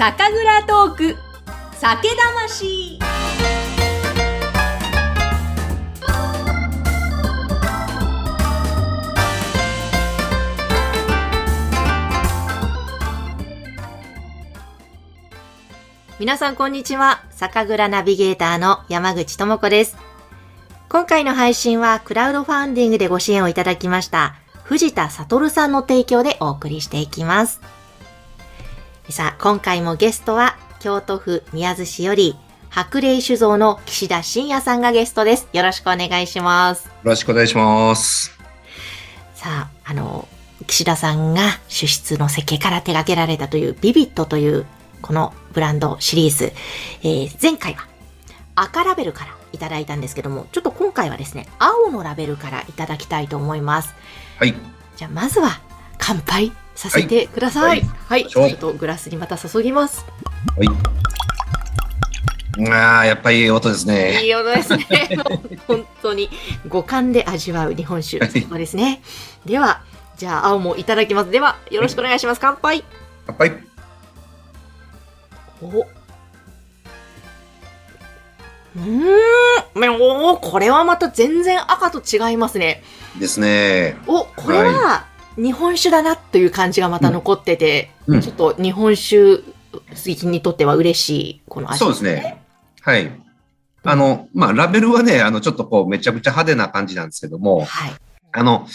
酒蔵トーク。酒魂。皆さんこんにちは。酒蔵ナビゲーターの山口智子です。今回の配信はクラウドファンディングでご支援をいただきました藤田悟さんの提供でお送りしていきます。さあ、今回もゲストは、京都府宮津市より、白霊酒造の岸田信也さんがゲストです。よろしくお願いします。よろしくお願いします。さあ、あの、岸田さんが主質の設計から手掛けられたというビビットというこのブランドシリーズ、えー、前回は赤ラベルからいただいたんですけども、ちょっと今回はですね、青のラベルからいただきたいと思います。はい。じゃあまずは乾杯させてください。はい。はい、ちょっとグラスにまた注ぎます。はい。ああ、やっぱりいい音ですね。いい音ですね。本当に五感で味わう日本酒。そうですね。では、じゃあ青もいただきます。では、よろしくお願いします。乾杯。乾杯。お。うん。おこれはまた全然赤と違いますね。ですね。お、これは、日本酒だなという感じがまた残ってて、うんうん、ちょっと日本酒好きにとっては嬉しい、この味、ね、そうですね。はい。あの、まあ、ラベルはね、あの、ちょっとこう、めちゃくちゃ派手な感じなんですけども、はい。あの、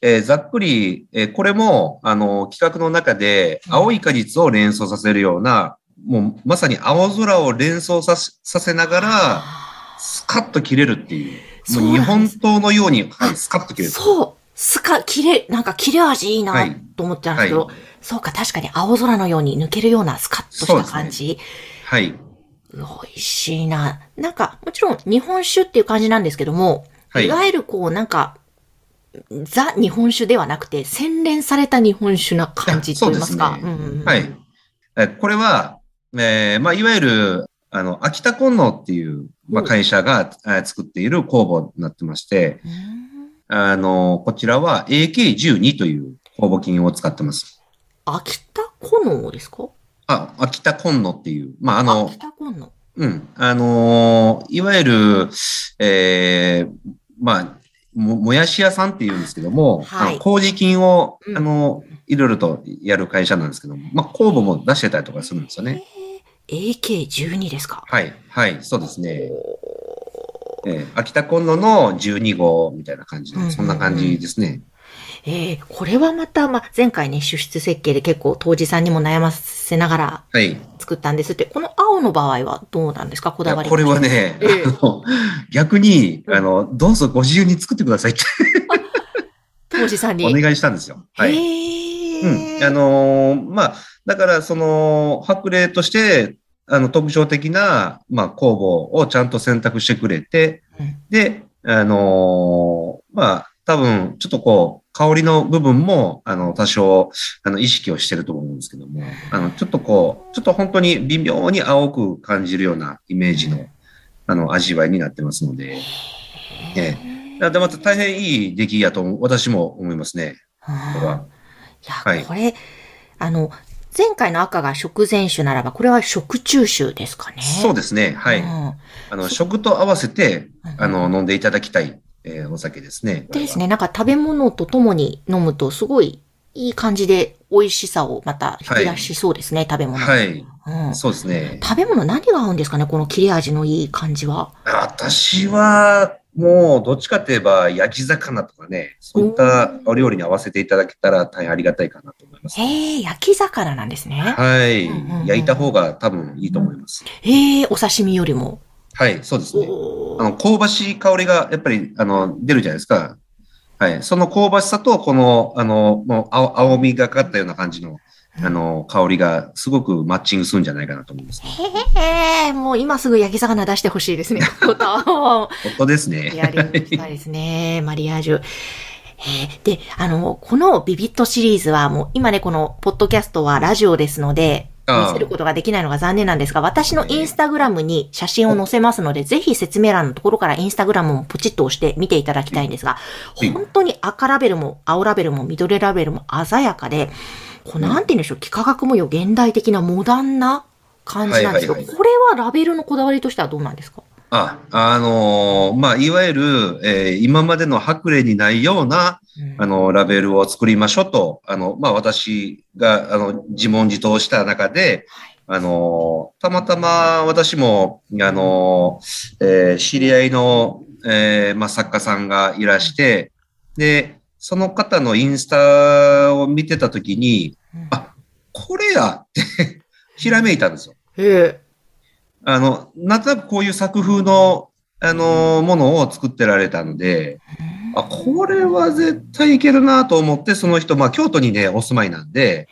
えー、ざっくり、えー、これも、あの、企画の中で、青い果実を連想させるような、うん、もう、まさに青空を連想ささせながら、スカッと切れるっていう。もう日本刀のように、はい、スカッと切れる。そう。スカ、切れ、なんか切れ味いいなと思ってたんですけど、はいはい、そうか、確かに青空のように抜けるようなスカッとした感じ。ね、はい。美味しいな。なんか、もちろん日本酒っていう感じなんですけども、はい、いわゆるこう、なんか、ザ日本酒ではなくて、洗練された日本酒な感じと言いますか。そうですね。はい。えこれは、えー、まあ、いわゆる、あの、秋田金能っていう、まあ、会社が、え作っている工房になってまして、あの、こちらは AK12 という酵母菌を使ってます。秋田金能ですか？あ、秋田金能っていう。まあ、あの、秋田金能。うん。あのいわゆる、ええー、まあ、も、もやし屋さんって言うんですけども、はい、あの麹菌を、あの、いろいろとやる会社なんですけども、まあ、酵母も出してたりとかするんですよね。AK12 ですか？はい、はい、そうですね。えー、秋田コンロの12号みたいな感じの、そんな感じですね。ええー、これはまた、まあ、前回ね、出出設計で結構当時さんにも悩ませながら作ったんですって、はい、この青の場合はどうなんですか？こだわりこれはね、えー、あの逆に、あの、どうぞご自由に作ってくださいって 当時さんに。お願いしたんですよ。はい。うん。あのー、まあ、だから、その、白霊として、あの、特徴的な、まあ、工房をちゃんと選択してくれて、うん、で、あのー、まあ、多分、ちょっとこう、香りの部分も、あの、多少、あの、意識をしてると思うんですけども、あの、ちょっとこう、ちょっと本当に微妙に青く感じるようなイメージの、あの、味わいになってますので、ええ。で、また大変いい出来やと、私も思いますね。これは。いや、はい、これ、あの、前回の赤が食前酒ならば、これは食中酒ですかね。そうですね。はい。うん、あの、食と合わせて、あの、飲んでいただきたい、えー、お酒ですね。ですね。なんか食べ物とともに飲むと、すごいいい感じで美味しさをまた引き出しそうですね、はい、食べ物。はい。うん、そうですね。食べ物何が合うんですかね、この切れ味のいい感じは。私は、もう、どっちかといえば、焼き魚とかね、そういったお料理に合わせていただけたら大変ありがたいかなと思います。へえ、焼き魚なんですね。はい、うんうん。焼いた方が多分いいと思います。へえ、お刺身よりも。はい、そうですね。あの、香ばしい香りが、やっぱり、あの、出るじゃないですか。はい。その香ばしさと、この、あの、もう青、青みがかったような感じの、あの、香りがすごくマッチングするんじゃないかなと思います、ね。へえ、もう今すぐ焼き魚出してほしいですね。本当ですね。やりたいですね。マリアージュ。で、あの、このビビットシリーズはもう今ね、このポッドキャストはラジオですので、見せることができないのが残念なんですが、私のインスタグラムに写真を載せますので、ぜひ説明欄のところからインスタグラムもポチッと押して見ていただきたいんですが、本当に赤ラベルも青ラベルも緑ラベルも鮮やかで、こうなんて言うんでしょう、幾何学模様、現代的なモダンな感じなんですけど、これはラベルのこだわりとしてはどうなんですか？あ、あのー、まあ、いわゆる、えー、今までの白麗にないような、あの、ラベルを作りましょうと、あの、まあ、私が、あの、自問自答した中で、あの、たまたま私も、あの、えー、知り合いの、えー、まあ、作家さんがいらして、で、その方のインスタを見てたときに、あ、これやってひらめいたんですよ。へあの、なんとなくこういう作風の、あの、ものを作ってられたので、あ、これは絶対いけるなと思って、その人、まあ、京都にね、お住まいなんで、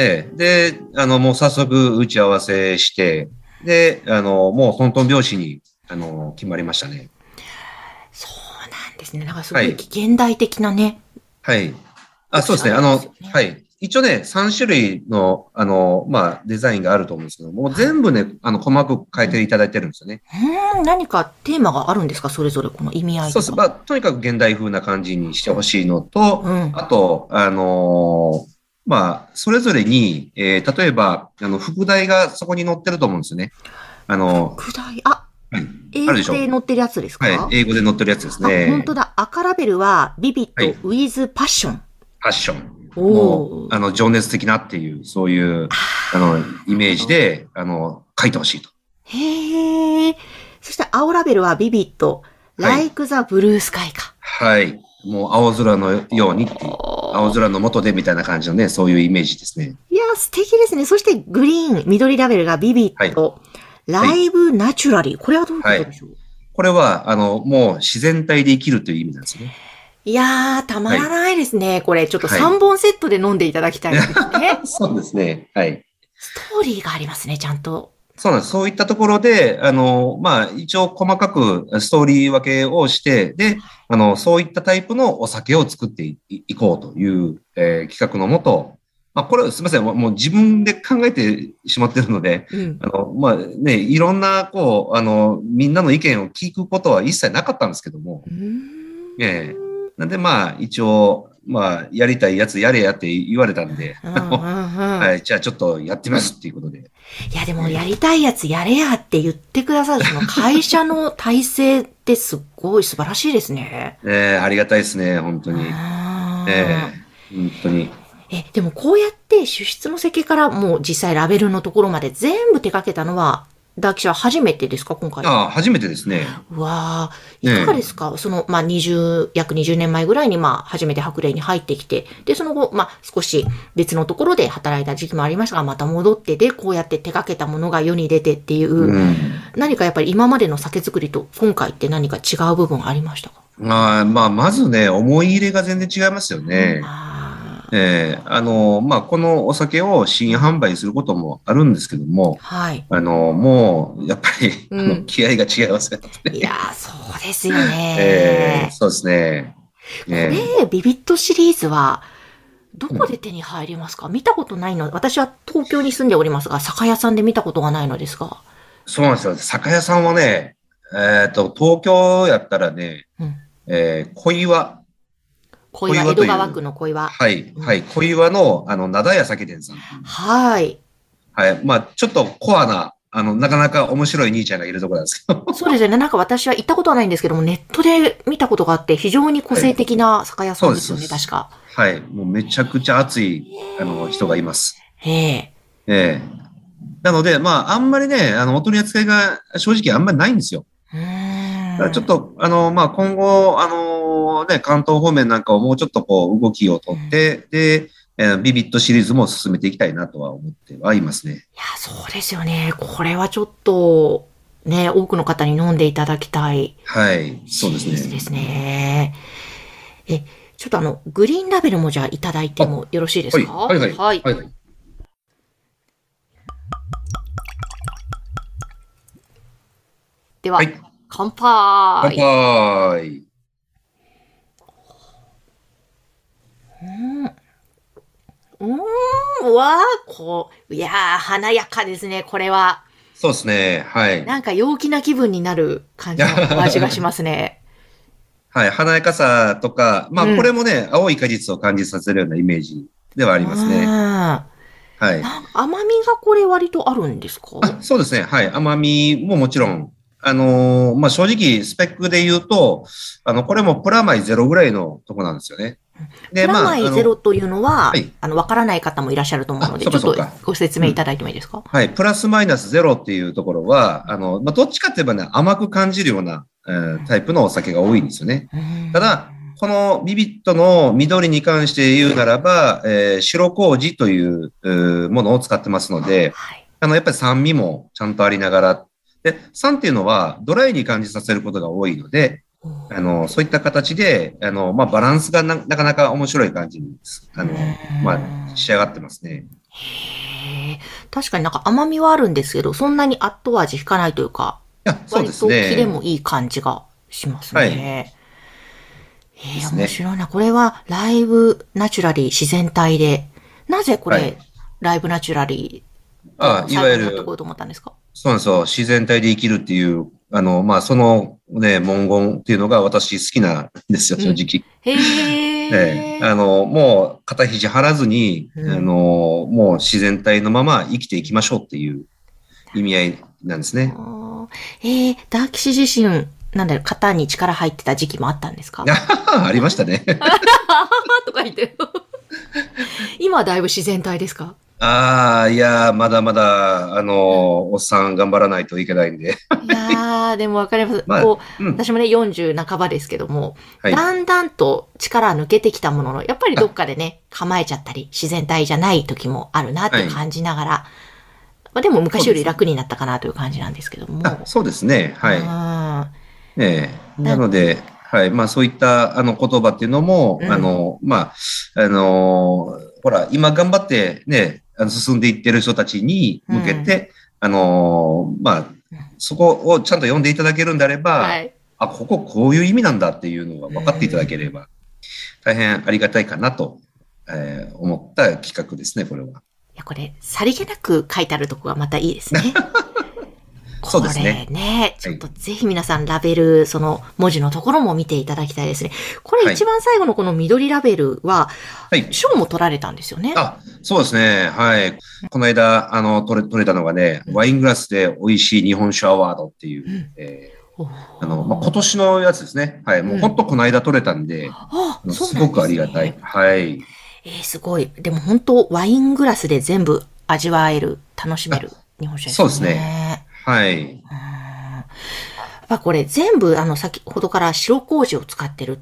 ええ、で、あの、もう早速打ち合わせして、で、あの、もうトントン拍子に、あの、決まりましたね。そうなんですね。なんかすごい現代的なね。はい。あ、そうですね。あの、はい。一応ね、3種類の、あの、まあ、デザインがあると思うんですけども、全部ね、あの、細かく変えていただいてるんですよね。うん、何かテーマがあるんですか？それぞれこの意味合いそうです。まあ、とにかく現代風な感じにしてほしいのと、うん、あと、あのー、まあ、それぞれに、えー、例えば、あの、副題がそこに載ってると思うんですよね。あの、副題、あ、はい、英語で載ってるやつですか？はい、英語で載ってるやつですね。本当だ。赤ラベルは、ビビット、ウィズ、パッション。パッション。の、あの、情熱的なっていう、そういう、あの、イメージで、あの、書いてほしいと。へえ。そして青ラベルはビビット、like the blue sky か。はい。もう青空のようにっていう、青空の下でみたいな感じのね、そういうイメージですね。いや、素敵ですね。そしてグリーン、緑ラベルがビビット、はい、ライブナチュラリー。これはどういうことでしょう、はい、これは、あの、もう自然体で生きるという意味なんですね。いやー、たまらないですね。はい、これ、ちょっと3本セットで飲んでいただきたいですね。はい、そうですね。はい。ストーリーがありますね、ちゃんと。そうなんです。そういったところで、あの、まあ、一応細かくストーリー分けをして、で、あの、そういったタイプのお酒を作っていこうという、えー、企画のもと、まあ、これすみません。もう自分で考えてしまってるので、うん、あの、まあね、いろんな、こう、あの、みんなの意見を聞くことは一切なかったんですけども、ええーなんでまあ、一応、まあ、やりたいやつやれやって言われたんで、はい、じゃあちょっとやってますっていうことで。いや、でもやりたいやつやれやって言ってくださる、その会社の体制ってすごい素晴らしいですね。え えー、ありがたいですね、本当に。ええー、本当に。え、でもこうやって主出の設計からもう実際ラベルのところまで全部手掛けたのは、ダーキシャ初めてですか、今回？ああ、初めてですね。わあ、いかがですか、ね、その、まあ、20、約20年前ぐらいに、まあ、初めて白麗に入ってきて、で、その後、まあ、少し別のところで働いた時期もありましたが、また戻って、で、こうやって手掛けたものが世に出てっていう、うん、何かやっぱり今までの酒造りと今回って何か違う部分ありましたか？あまあ、まずね、思い入れが全然違いますよね。うんえー、あの、まあ、このお酒を新販売することもあるんですけども、はい。あの、もう、やっぱり、うん、気合が違いますね。いやそうですよね。えー、そうですね。これ、ビビットシリーズは、どこで手に入りますか、うん、見たことないの。私は東京に住んでおりますが、酒屋さんで見たことがないのですが。そうなんですよ。酒屋さんはね、えっ、ー、と、東京やったらね、うん、えー、小岩小岩、江戸川区の小岩。はい、はい。小岩の、あの、灘屋酒店さん。はい。はい。まあ、ちょっとコアな、あの、なかなか面白い兄ちゃんがいるところなんですけど。そうですよね。なんか私は行ったことはないんですけども、ネットで見たことがあって、非常に個性的な酒屋さんですよね、はい、確か。はい。もうめちゃくちゃ熱い、あの、人がいます。ええ。ええ。なので、まあ、あんまりね、あの、お取り扱いが正直あんまりないんですよ。ちょっと、あの、まあ、今後、あの、ね、関東方面なんかをもうちょっとこう動きをとって、で、えー、ビビットシリーズも進めていきたいなとは思ってはいますね。いや、そうですよね。これはちょっと、ね、多くの方に飲んでいただきたい。はい、そうですね。ですね。え、ちょっとあの、グリーンラベルもじゃあいただいてもよろしいですか？はい、はい、はい。はい、はい、では、はい、乾杯乾杯うん。うん、うわー、こう、いやー、華やかですね、これは。そうですね。はい。なんか陽気な気分になる感じの お味がしますね。はい。華やかさとか、まあ、うんこれもね、青い果実を感じさせるようなイメージではあありますね。はい。甘みがこれ割とあるんですか？あそうですね。はい。甘みももちろん。あのーまあ、正直、スペックで言うと、あの、これもプラマイゼロぐらいのとこなんですよね。プラマイゼロというのは、はいあの、わからない方もいらっしゃると思うので、あちょっとご説明いただいてもいいですか、はい。プラスマイナスゼロっていうところは、あの、まあ、どっちかって言えばね、甘く感じるような、えータイプのお酒が多いんですよね。うんただ、このビビットの緑に関して言うならば、えー白麹というものを使ってますので、はい。あの、やっぱり酸味もちゃんとありながら、で、酸っていうのはドライに感じさせることが多いので、あの、そういった形で、あの、まあ、バランスがななかなか面白い感じに、あの、まあ、仕上がってますね。確かになんか甘みはあるんですけど、そんなに後味引かないというか、いや、そう割ですね。とキレもいい感じがしますね。はいへえですね面白いな。これはライブナチュラリー自然体で、なぜこれ、はいライブナチュラリーあいわゆるそうなんですよ。自然体で生きるっていう、あの、まあ、そのね、文言っていうのが私好きなんですよ、正直。へ え。ええあの、もう肩肘張らずに、うんあの、もう自然体のまま生きていきましょうっていう意味合いなんですね。あーえー、ダーキシ自身、なんだろう、肩に力入ってた時期もあったんですか？ありましたね。とか言って。今はだいぶ自然体ですか？ああ、いやー、まだまだ、あの、おっさん頑張らないといけないんで。いやー、でもわかります。まあこう、うん。私もね、40半ばですけども、はい。だんだんと力抜けてきたものの、やっぱりどっかでね、構えちゃったり、自然体じゃない時もあるなって感じながら、まあでも昔より楽になったかなという感じなんですけども。あそうですね。はい。はええなので、はい。まあ、そういった、あの、言葉っていうのも、うんあの、まあ、あの、ほら、今頑張ってね、あの進んでいってる人たちに向けて、あの、まあ、そこをちゃんと読んでいただけるんであれば、はい。あ、こここういう意味なんだっていうのが分かっていただければ、大変ありがたいかなと、えー思った企画ですね、これは。いや、これ、さりげなく書いてあるとこがまたいいですね。そうですねこれね、ちょっとぜひ皆さんラベル、その文字のところも見ていただきたいですね。これはい一番最後のこの緑ラベルは、はい。賞も取られたんですよね。あ、そうですね。はい。この間、あの、取れ、取れたのがね、ワイングラスで美味しい日本酒アワードっていう、うんえーあの、まあ、今年のやつですね。はい。もう本当この間取れたんで、うなんですごくありがたい。はい。えー、すごい。でも本当ワイングラスで全部味わえる、楽しめる日本酒ですね。そうですね。はい。やっぱこれ全部、あの、先ほどから白麹を使ってる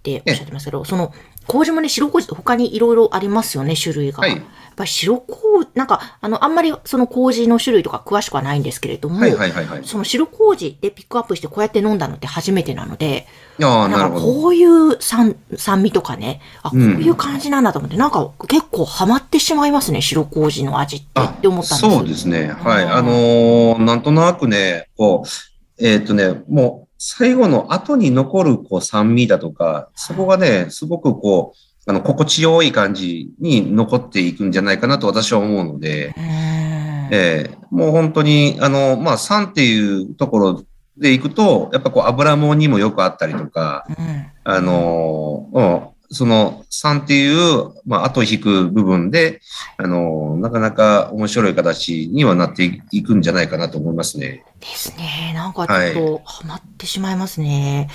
っておっしゃってますけど、その、麹もね、白麹他にいろいろありますよね、種類が。はいやっぱり白麹、なんか、あの、あんまりその麹の種類とか詳しくはないんですけれども、はいはいはいはい。その白麹でピックアップしてこうやって飲んだのって初めてなので、ああ、ななんか。こういう酸酸味とかね、あ、こううんいう感じなんだと思って、なんか結構ハマってしまいますね、白麹の味ってって思ったんですそうですね。はい。うんあのーなんとなくね、こう、えっ、とね、もう、最後の後に残る、こう、酸味だとか、そこがね、すごくこう、あの、心地よい感じに残っていくんじゃないかなと私は思うので、ええもう本当に、あの、まあ、酸っていうところでいくと、やっぱこう、油もんにもよくあったりとか、うん。あのーうん、その酸っていう、まあ、後引く部分で、あのーなかなか面白い形にはなっていくんじゃないかなと思いますね。ですね。なんかちょっとハマってしまいますね。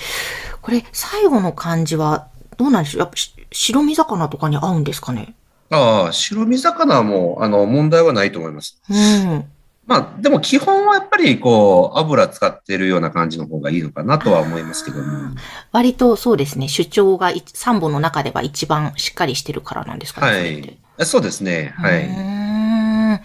これ、最後の漢字はどうなんでしょう？やっぱし白身魚とかに合うんですかね？ああ、白身魚も、あの、問題はないと思います。うん。まあ、でも基本はやっぱり、こう、油使ってるような感じの方がいいのかなとは思いますけども。割とそうですね。主張が3本の中では一番しっかりしてるからなんですかね。はい。そうですね。はい。うーん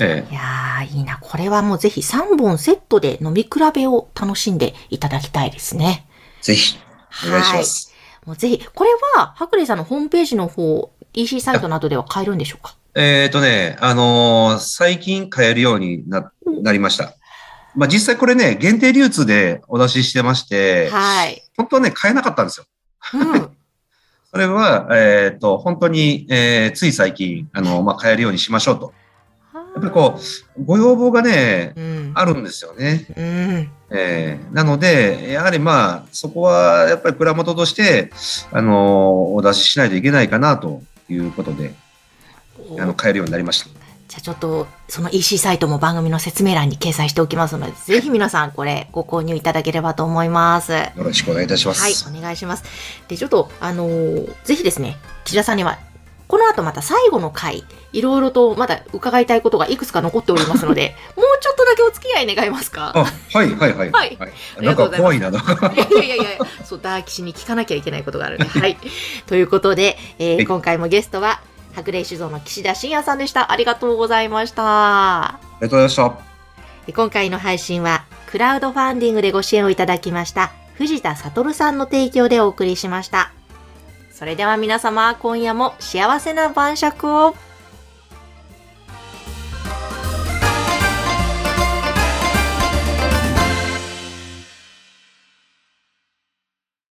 ええいやー、いいな。これはもうぜひ3本セットで飲み比べを楽しんでいただきたいですね。ぜひ、お願いします。もうぜひ、これは、ハクレイさんのホームページの方、EC サイトなどでは買えるんでしょうか？えっ、とね、あのー最近買えるようにな、なりました。まあ、実際これね、限定流通でお出ししてまして、はい。本当はね、買えなかったんですよ。うん。それは、えっ、と、本当に、えーつい最近、あの、まあ、変えるようにしましょうと。やっぱりこう、ご要望がね、うん。あるんですよね。うん。えーなので、やはりまあ、そこはやっぱり蔵元として、あの、お出ししないといけないかなということで、あの、変えるようになりました。じゃあちょっと、その EC サイトも番組の説明欄に掲載しておきますので、ぜひ皆さんこれご購入いただければと思います。はよろしくお願いいたします。い、お願いします。で、ちょっと、あのーぜひですね、岸田さんには、この後また最後の回、いろいろとまだ伺いたいことがいくつか残っておりますので、もうちょっとだけお付き合い願えますか？あ、はい、はい、はい。はいありなんがとうございますか怖いな。いやいやいやそう、ダーキシに聞かなきゃいけないことがあるんで。はい。ということで、えーはい今回もゲストは、白麗酒造の岸田信也さんでした。ありがとうございました。ありがとうございまで今回の配信は、クラウドファンディングでご支援をいただきました、藤田悟さんの提供でお送りしました。それでは皆様、今夜も幸せな晩酌を。